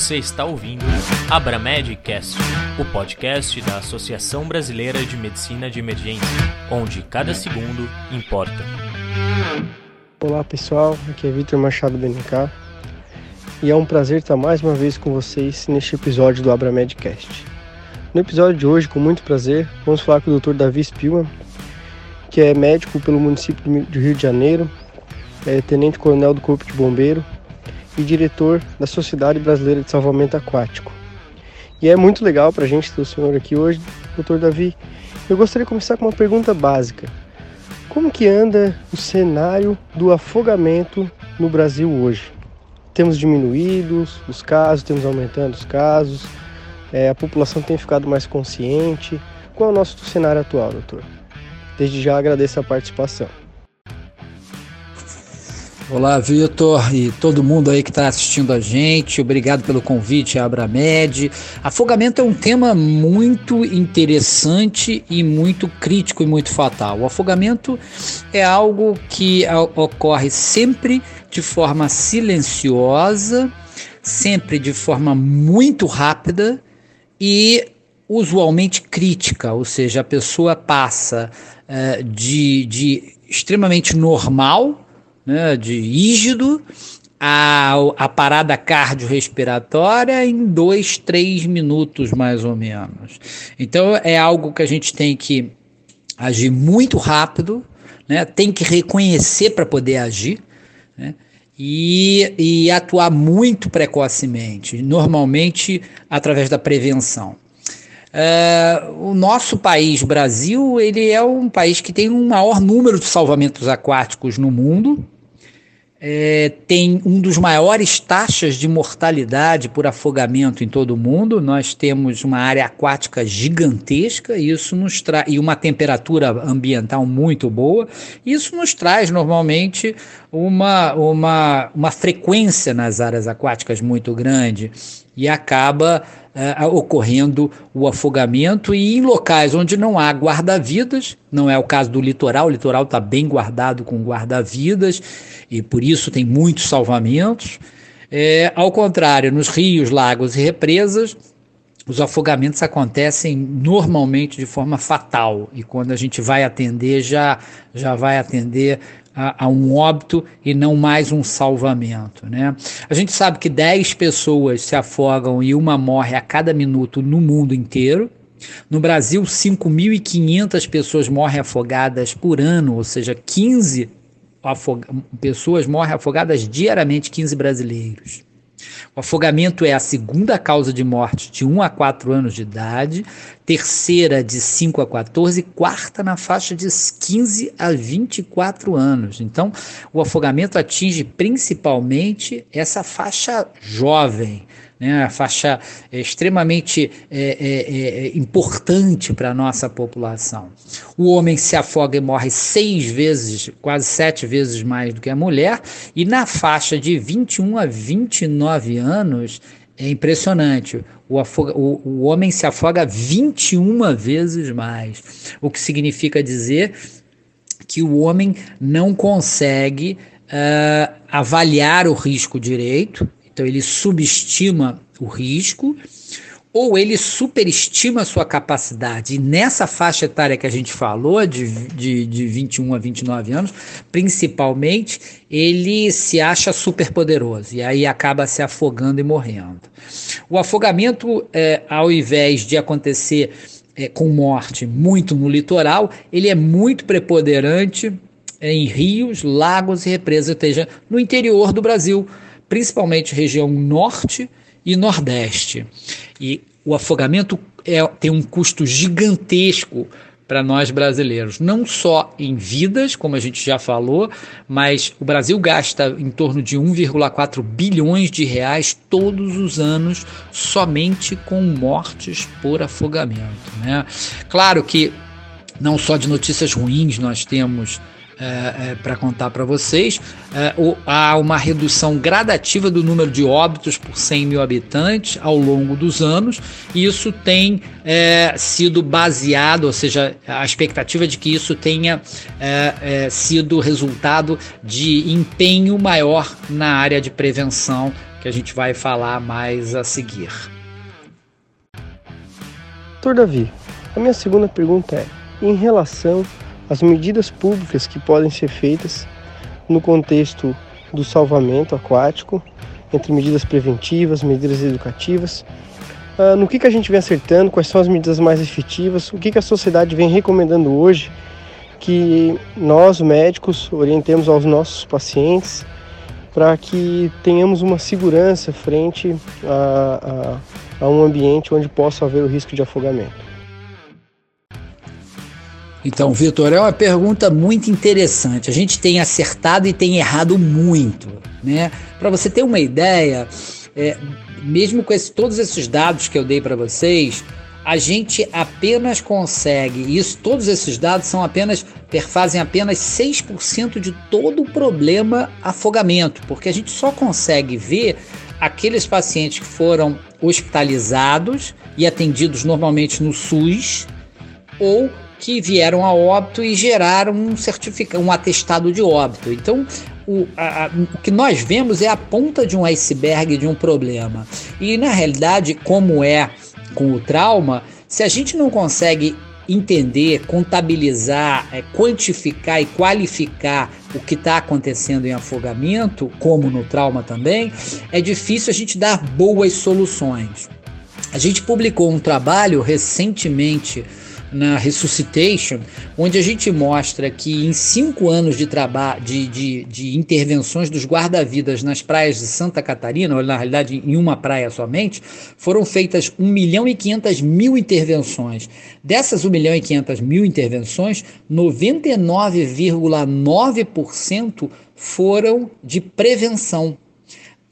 Você está ouvindo Abramedcast, o podcast da Associação Brasileira de Medicina de Emergência, onde cada segundo importa. Olá pessoal, aqui é Vitor Machado BNK e é um prazer estar mais uma vez com vocês neste episódio do Abramedcast. No episódio de hoje, com muito prazer, vamos falar com o Dr. Davi Spilman, que é médico pelo município do Rio de Janeiro, é tenente-coronel do Corpo de Bombeiro e diretor da Sociedade Brasileira de Salvamento Aquático. E é muito legal para a gente ter o senhor aqui hoje, doutor Davi. Eu gostaria de começar com uma pergunta básica. Como que anda o cenário do afogamento no Brasil hoje? Temos diminuído os casos, temos aumentando os casos, é, a população tem ficado mais consciente. Qual é o nosso cenário atual, doutor? Desde já agradeço a participação. Olá, Vitor e todo mundo aí que está assistindo a gente. Obrigado pelo convite, Abramed. Afogamento é um tema muito interessante e muito crítico e muito fatal. O afogamento é algo que ocorre sempre de forma silenciosa, sempre de forma muito rápida e usualmente crítica, ou seja, a pessoa passa uh, de, de extremamente normal né, de rígido a, a parada cardiorrespiratória em dois, três minutos mais ou menos. Então é algo que a gente tem que agir muito rápido, né, tem que reconhecer para poder agir. Né, e, e, atuar muito precocemente, normalmente através da prevenção. Uh, o nosso país, Brasil, ele é um país que tem um maior número de salvamentos aquáticos no mundo, é, tem um dos maiores taxas de mortalidade por afogamento em todo o mundo. Nós temos uma área aquática gigantesca isso nos e uma temperatura ambiental muito boa. Isso nos traz normalmente uma, uma, uma frequência nas áreas aquáticas muito grande e acaba uh, ocorrendo o afogamento e em locais onde não há guarda-vidas, não é o caso do litoral, o litoral está bem guardado com guarda-vidas e por isso tem muitos salvamentos. É, ao contrário, nos rios, lagos e represas, os afogamentos acontecem normalmente de forma fatal e quando a gente vai atender já já vai atender a, a, um óbito e não mais um salvamento. Né? A gente sabe que 10 pessoas se afogam e uma morre a cada minuto no mundo inteiro. No Brasil, 5.500 pessoas morrem afogadas por ano, ou seja, 15 pessoas morrem afogadas diariamente, 15 brasileiros. O afogamento é a segunda causa de morte de 1 a 4 anos de idade, terceira de 5 a 14, quarta na faixa de 15 a 24 anos. Então, o afogamento atinge principalmente essa faixa jovem, né, a faixa é, extremamente é, é, é importante para a nossa população. O homem se afoga e morre seis vezes, quase sete vezes mais do que a mulher, e na faixa de 21 a 29 anos é impressionante. O, afoga, o, o homem se afoga 21 vezes mais, o que significa dizer que o homem não consegue uh, avaliar o risco direito, então ele subestima o risco ou ele superestima a sua capacidade. E nessa faixa etária que a gente falou, de, de, de 21 a 29 anos, principalmente, ele se acha superpoderoso e aí acaba se afogando e morrendo. O afogamento, é, ao invés de acontecer é, com morte muito no litoral, ele é muito preponderante em rios, lagos e represas, ou seja, no interior do Brasil principalmente região norte e nordeste. E o afogamento é, tem um custo gigantesco para nós brasileiros, não só em vidas, como a gente já falou, mas o Brasil gasta em torno de 1,4 bilhões de reais todos os anos somente com mortes por afogamento. Né? Claro que não só de notícias ruins nós temos é, é, para contar para vocês. É, o, há uma redução gradativa do número de óbitos por 100 mil habitantes ao longo dos anos, e isso tem é, sido baseado, ou seja, a expectativa de que isso tenha é, é, sido resultado de empenho maior na área de prevenção que a gente vai falar mais a seguir. Doutor Davi, a minha segunda pergunta é: em relação às medidas públicas que podem ser feitas no contexto do salvamento aquático, entre medidas preventivas, medidas educativas, uh, no que, que a gente vem acertando, quais são as medidas mais efetivas, o que, que a sociedade vem recomendando hoje que nós, médicos, orientemos aos nossos pacientes para que tenhamos uma segurança frente a, a, a um ambiente onde possa haver o risco de afogamento. Então, Vitor, é uma pergunta muito interessante. A gente tem acertado e tem errado muito, né? Para você ter uma ideia, é, mesmo com esse, todos esses dados que eu dei para vocês, a gente apenas consegue, isso, todos esses dados são apenas, fazem apenas 6% de todo o problema afogamento, porque a gente só consegue ver aqueles pacientes que foram hospitalizados e atendidos normalmente no SUS ou que vieram a óbito e geraram um certificado, um atestado de óbito. Então, o, a, a, o que nós vemos é a ponta de um iceberg de um problema. E na realidade, como é com o trauma, se a gente não consegue entender, contabilizar, é, quantificar e qualificar o que está acontecendo em afogamento, como no trauma também, é difícil a gente dar boas soluções. A gente publicou um trabalho recentemente na Resuscitation, onde a gente mostra que em cinco anos de trabalho de, de, de, intervenções dos guarda-vidas nas praias de Santa Catarina, ou na realidade em uma praia somente, foram feitas 1 milhão e 500 mil intervenções. Dessas 1 milhão e 500 mil intervenções, 99,9% foram de prevenção.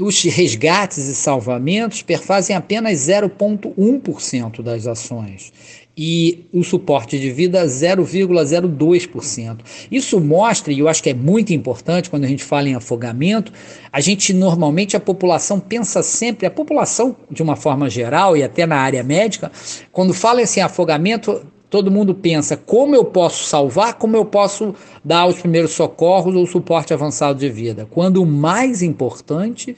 Os resgates e salvamentos perfazem apenas 0,1% das ações e o suporte de vida 0,02%. Isso mostra, e eu acho que é muito importante quando a gente fala em afogamento, a gente normalmente, a população pensa sempre, a população de uma forma geral e até na área médica, quando fala assim afogamento, todo mundo pensa como eu posso salvar, como eu posso dar os primeiros socorros ou suporte avançado de vida. Quando o mais importante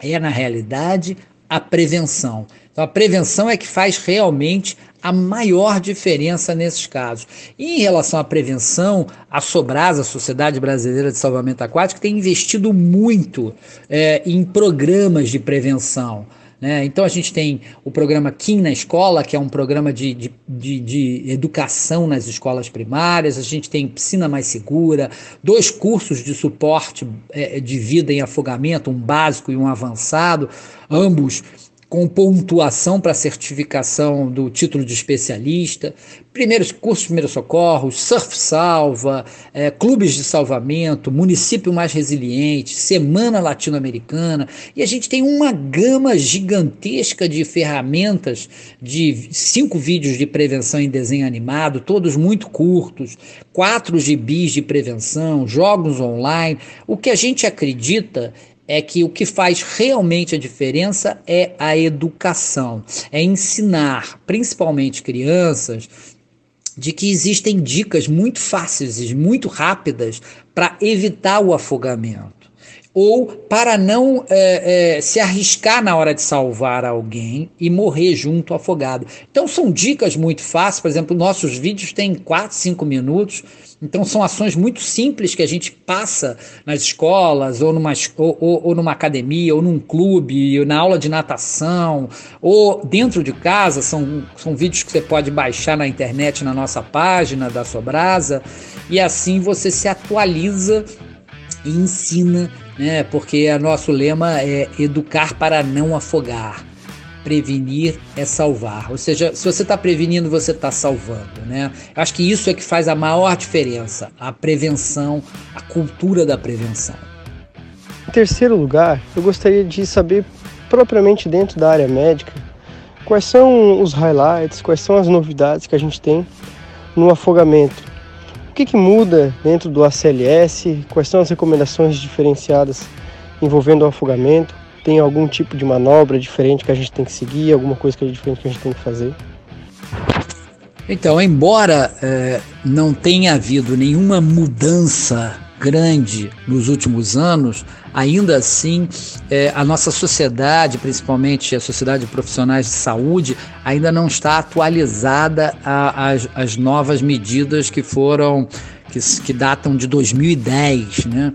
é, na realidade, a prevenção. Então, a prevenção é que faz realmente a maior diferença nesses casos. E em relação à prevenção, a Sobrasa, a Sociedade Brasileira de Salvamento Aquático, tem investido muito é, em programas de prevenção. Né? Então a gente tem o programa Kim na Escola, que é um programa de, de, de, de, educação nas escolas primárias, a gente tem Piscina Mais Segura, dois cursos de suporte é, de vida em afogamento, um básico e um avançado, ambos com pontuação para certificação do título de especialista, primeiros cursos de primeiros socorros, surf salva, é, clubes de salvamento, município mais resiliente, semana latino-americana, e a gente tem uma gama gigantesca de ferramentas de cinco vídeos de prevenção em desenho animado, todos muito curtos, quatro gibis de prevenção, jogos online. O que a gente acredita é que o que faz realmente a diferença é a educação, é ensinar, principalmente crianças, de que existem dicas muito fáceis e muito rápidas para evitar o afogamento ou para não é, é, se arriscar na hora de salvar alguém e morrer junto afogado. Então são dicas muito fáceis, por exemplo, nossos vídeos têm 4, 5 minutos, então são ações muito simples que a gente passa nas escolas, ou numa, ou, ou, ou numa academia, ou num clube, ou na aula de natação, ou dentro de casa, são, são vídeos que você pode baixar na internet na nossa página da Sobrasa, e assim você se atualiza e ensina né? Porque o nosso lema é educar para não afogar. Prevenir é salvar. Ou seja, se você está prevenindo, você está salvando. Né? Acho que isso é que faz a maior diferença: a prevenção, a cultura da prevenção. Em terceiro lugar, eu gostaria de saber, propriamente dentro da área médica, quais são os highlights, quais são as novidades que a gente tem no afogamento que, que muda dentro do ACLS? Quais são as recomendações diferenciadas envolvendo o afogamento? Tem algum tipo de manobra diferente que a gente tem que seguir? Alguma coisa que é diferente que a gente tem que fazer? Então, embora é, não tenha havido nenhuma mudança grande nos últimos anos, ainda assim é, a nossa sociedade, principalmente a sociedade de profissionais de saúde, ainda não está atualizada às novas medidas que foram que, que datam de 2010, né?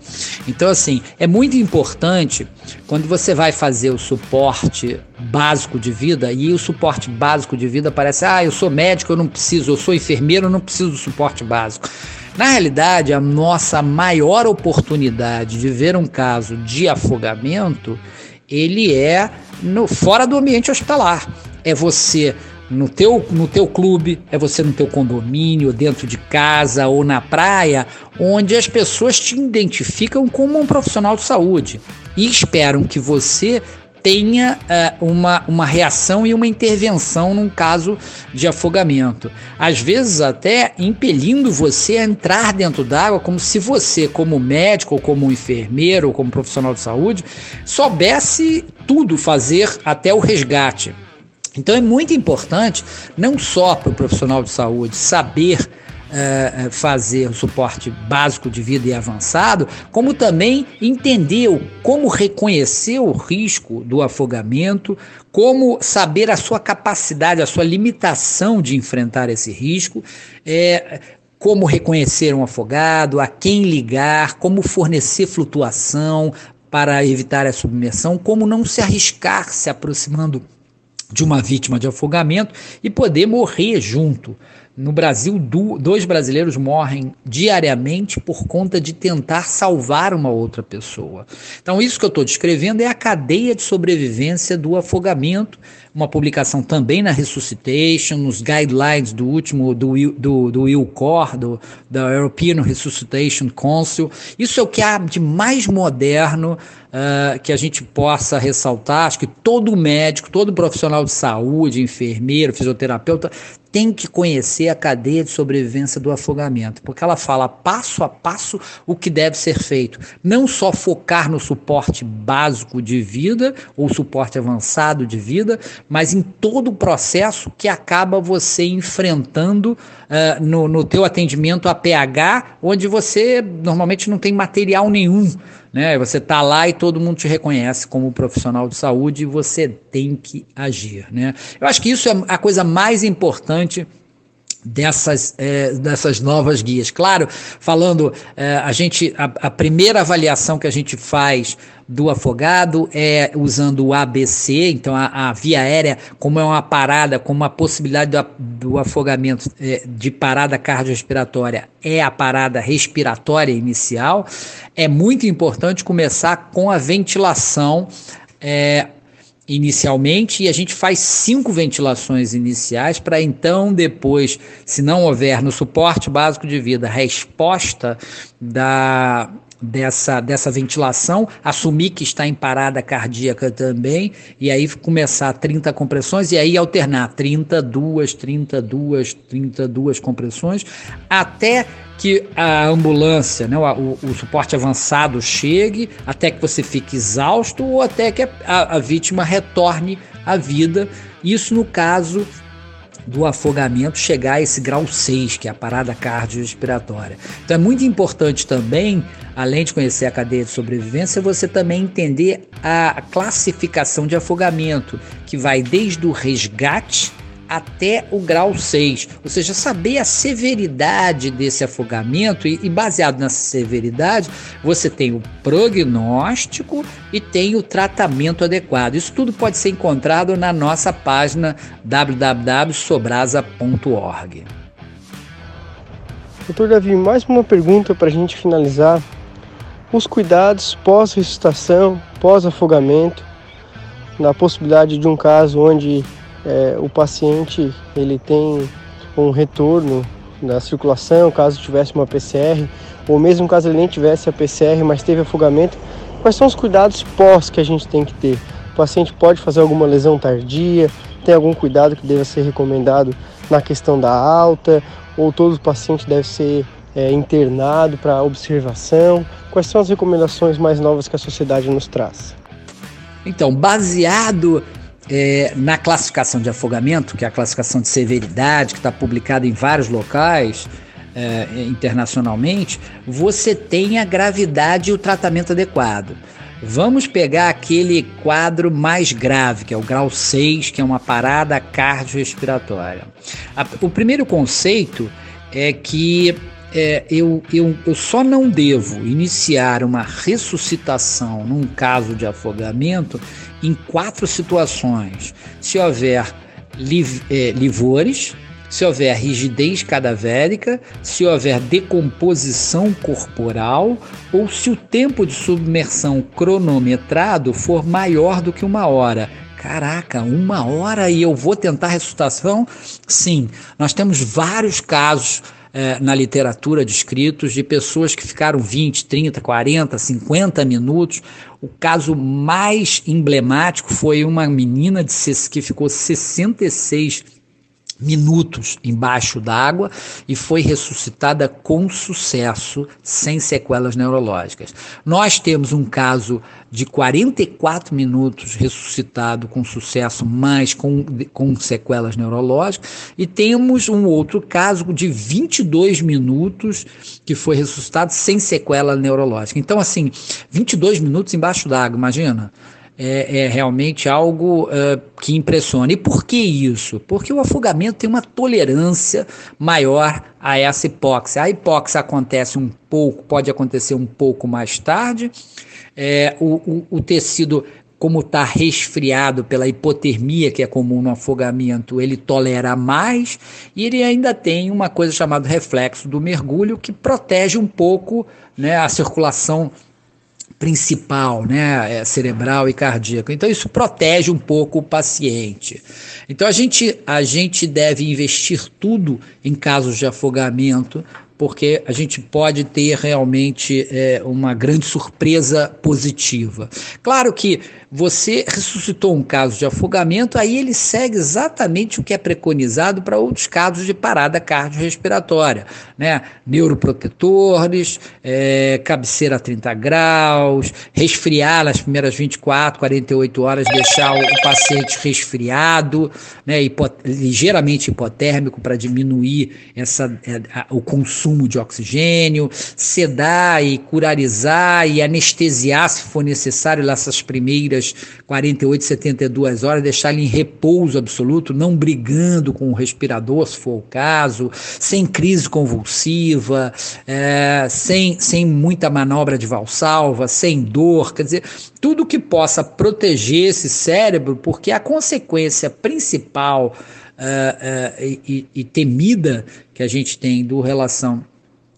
Então, assim, é muito importante quando você vai fazer o suporte básico de vida, e o suporte básico de vida parece, ah, eu sou médico, eu não preciso, eu sou enfermeiro, eu não preciso do suporte básico. Na realidade, a nossa maior oportunidade de ver um caso de afogamento, ele é no, fora do ambiente hospitalar. É você no teu, no teu clube, é você no teu condomínio, dentro de casa ou na praia, onde as pessoas te identificam como um profissional de saúde e esperam que você tenha uh, uma, uma reação e uma intervenção num caso de afogamento. Às vezes, até impelindo você a entrar dentro d'água, como se você, como médico, ou como enfermeiro, ou como profissional de saúde, soubesse tudo fazer até o resgate. Então é muito importante, não só para o profissional de saúde saber uh, fazer o suporte básico de vida e avançado, como também entender como reconhecer o risco do afogamento, como saber a sua capacidade, a sua limitação de enfrentar esse risco. É, como reconhecer um afogado, a quem ligar, como fornecer flutuação para evitar a submersão, como não se arriscar se aproximando de uma vítima de afogamento e poder morrer junto. No Brasil, dois brasileiros morrem diariamente por conta de tentar salvar uma outra pessoa. Então, isso que eu estou descrevendo é a cadeia de sobrevivência do afogamento, uma publicação também na Resuscitation, nos guidelines do último, do, do, do ILCOR, do, da European Resuscitation Council. Isso é o que há de mais moderno uh, que a gente possa ressaltar. Acho que todo médico, todo profissional de saúde, enfermeiro, fisioterapeuta, tem que conhecer a cadeia de sobrevivência do afogamento, porque ela fala passo a passo o que deve ser feito. Não só focar no suporte básico de vida ou suporte avançado de vida, mas em todo o processo que acaba você enfrentando uh, no, no teu atendimento a PH, onde você normalmente não tem material nenhum né? Você tá lá e todo mundo te reconhece como profissional de saúde e você tem que agir, né? Eu acho que isso é a coisa mais importante dessas, é, dessas novas guias. Claro, falando, é, a gente a, a, primeira avaliação que a gente faz do afogado é usando o ABC, então a, a via aérea, como é uma parada, como a possibilidade do, do afogamento é, de parada cardiorrespiratória é a parada respiratória inicial, é muito importante começar com a ventilação. É, inicialmente e a gente faz cinco ventilações iniciais para então depois, se não houver no suporte básico de vida resposta da dessa, dessa ventilação, assumir que está em parada cardíaca também, e aí começar 30 compressões e aí alternar 32, 32, 32 compressões, até que a ambulância, né, o, o, suporte avançado chegue, até que você fique exausto ou até que a, a, vítima retorne à vida. Isso no caso do afogamento chegar a esse grau 6, que é a parada cardiorrespiratória. Então é muito importante também, além de conhecer a cadeia de sobrevivência, você também entender a classificação de afogamento, que vai desde o resgate até o grau 6, ou seja, saber a severidade desse afogamento e, e, baseado nessa severidade, você tem o prognóstico e tem o tratamento adequado. Isso tudo pode ser encontrado na nossa página www.sobrasa.org. Doutor Davi, mais uma pergunta para a gente finalizar. Os cuidados pós-ressuscitação, pós-afogamento, na possibilidade de um caso onde é, o paciente ele tem um retorno da circulação, caso tivesse uma PCR, ou mesmo caso ele nem tivesse a PCR, mas teve afogamento, quais são os cuidados pós que a gente tem que ter? O paciente pode fazer alguma lesão tardia, tem algum cuidado que deva ser recomendado na questão da alta, ou todo paciente deve ser é, internado para observação? Quais são as recomendações mais novas que a sociedade nos traz? Então, baseado é, na classificação de afogamento, que é a classificação de severidade, que está publicada em vários locais, é, internacionalmente, você tem a gravidade e o tratamento adequado. Vamos pegar aquele quadro mais grave, que é o grau 6, que é uma parada cardiorrespiratória. O primeiro conceito é que é, eu, eu, eu só não devo iniciar uma ressuscitação num caso de afogamento em quatro situações. Se houver liv, é, livores, se houver rigidez cadavérica, se houver decomposição corporal ou se o tempo de submersão cronometrado for maior do que uma hora. Caraca, uma hora e eu vou tentar ressuscitação? Sim, nós temos vários casos é, na literatura descritos de pessoas que ficaram 20, 30, 40, 50 minutos. O caso mais emblemático foi uma menina de, que ficou 66 minutos embaixo d'água e foi ressuscitada com sucesso, sem sequelas neurológicas. Nós temos um caso de 44 minutos ressuscitado com sucesso, mas com, com sequelas neurológicas, e temos um outro caso de 22 minutos que foi ressuscitado sem sequela neurológica. Então, assim, 22 minutos embaixo d'água, imagina é, é realmente algo uh, que impressiona. E por que isso? Porque o afogamento tem uma tolerância maior a essa hipóxia. A hipóxia acontece um pouco, pode acontecer um pouco mais tarde. É, o, o, o tecido como está resfriado pela hipotermia que é comum no afogamento, ele tolera mais e ele ainda tem uma coisa chamada reflexo do mergulho que protege um pouco né, a circulação principal, né, é cerebral e cardíaco. Então isso protege um pouco o paciente. Então a gente a gente deve investir tudo em casos de afogamento porque a gente pode ter realmente é, uma grande surpresa positiva. Claro que você ressuscitou um caso de afogamento, aí ele segue exatamente o que é preconizado para outros casos de parada cardiorrespiratória, né? Neuroprotetores, é, cabeceira a 30 graus, resfriar nas primeiras 24, 48 horas, deixar o paciente resfriado, né? Hipo, ligeiramente hipotérmico para diminuir essa, é, a, o consumo de oxigênio, sedar e curarizar e anestesiar se for necessário nessas primeiras primeiras 48, 72 horas, deixar ele em repouso absoluto, não brigando com o respirador, se for o caso, sem crise convulsiva, é, sem, sem muita manobra de valsalva, sem dor, quer dizer, tudo que possa proteger esse cérebro, porque a consequência principal uh, uh, e, e temida que a gente tem do relação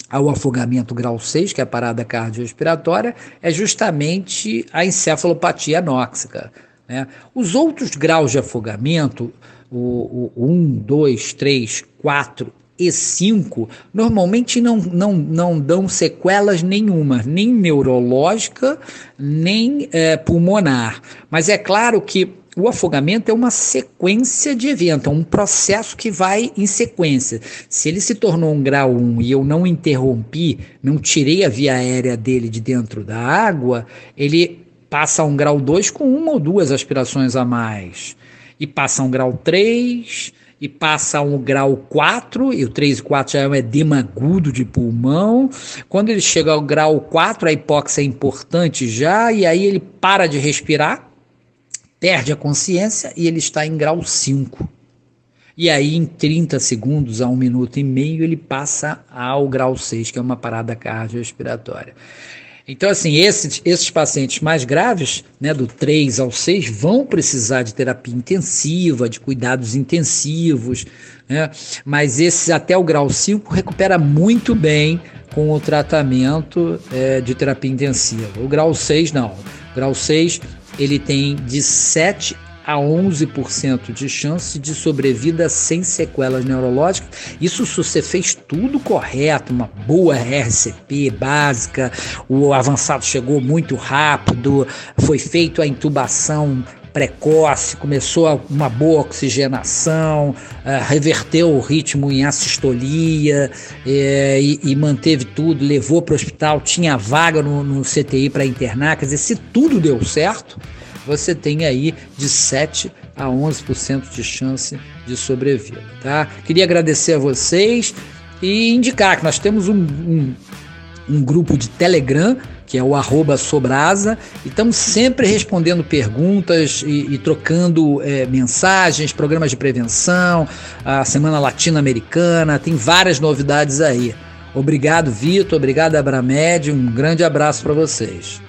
ao afogamento grau 6, que é a parada cardiorrespiratória, é justamente a encefalopatia anóxica. Né? Os outros graus de afogamento, o, o 1, 2, 3, 4 e 5, normalmente não, não, não dão sequelas nenhuma, nem neurológica, nem é, pulmonar. Mas é claro que o afogamento é uma sequência de eventos, é um processo que vai em sequência. Se ele se tornou um grau 1 e eu não interrompi, não tirei a via aérea dele de dentro da água, ele passa a um grau 2 com uma ou duas aspirações a mais. E passa a um grau 3, e passa um grau 4, e o 3 e 4 já é um edema agudo de pulmão. Quando ele chega ao grau 4, a hipóxia é importante já, e aí ele para de respirar perde a consciência e ele está em grau 5. E aí, em 30 segundos a um minuto e meio, ele passa ao grau 6, que é uma parada cardiorrespiratória. Então, assim, esses, esses pacientes mais graves, né, do 3 ao 6, vão precisar de terapia intensiva, de cuidados intensivos, né? mas esses até o grau 5 recupera muito bem com o tratamento é, de terapia intensiva. O grau 6, não. O grau 6 ele tem de 7 a 11% de chance de sobrevida sem sequelas neurológicas. Isso se você fez tudo correto, uma boa RCP básica, o avançado chegou muito rápido, foi feito a intubação precoce, começou uma boa oxigenação, uh, reverteu o ritmo em assistolia eh, e, e, manteve tudo, levou para o hospital, tinha vaga no, no CTI para internar. Quer dizer, se tudo deu certo, você tem aí de 7 a 11% de chance de sobrevida, tá? Queria agradecer a vocês e indicar que nós temos um, um, um grupo de Telegram que é o arroba Sobrasa, e estamos sempre respondendo perguntas e, e trocando é, mensagens, programas de prevenção, a Semana Latino-Americana, tem várias novidades aí. Obrigado, Vitor, obrigado, Abramed, um grande abraço para vocês.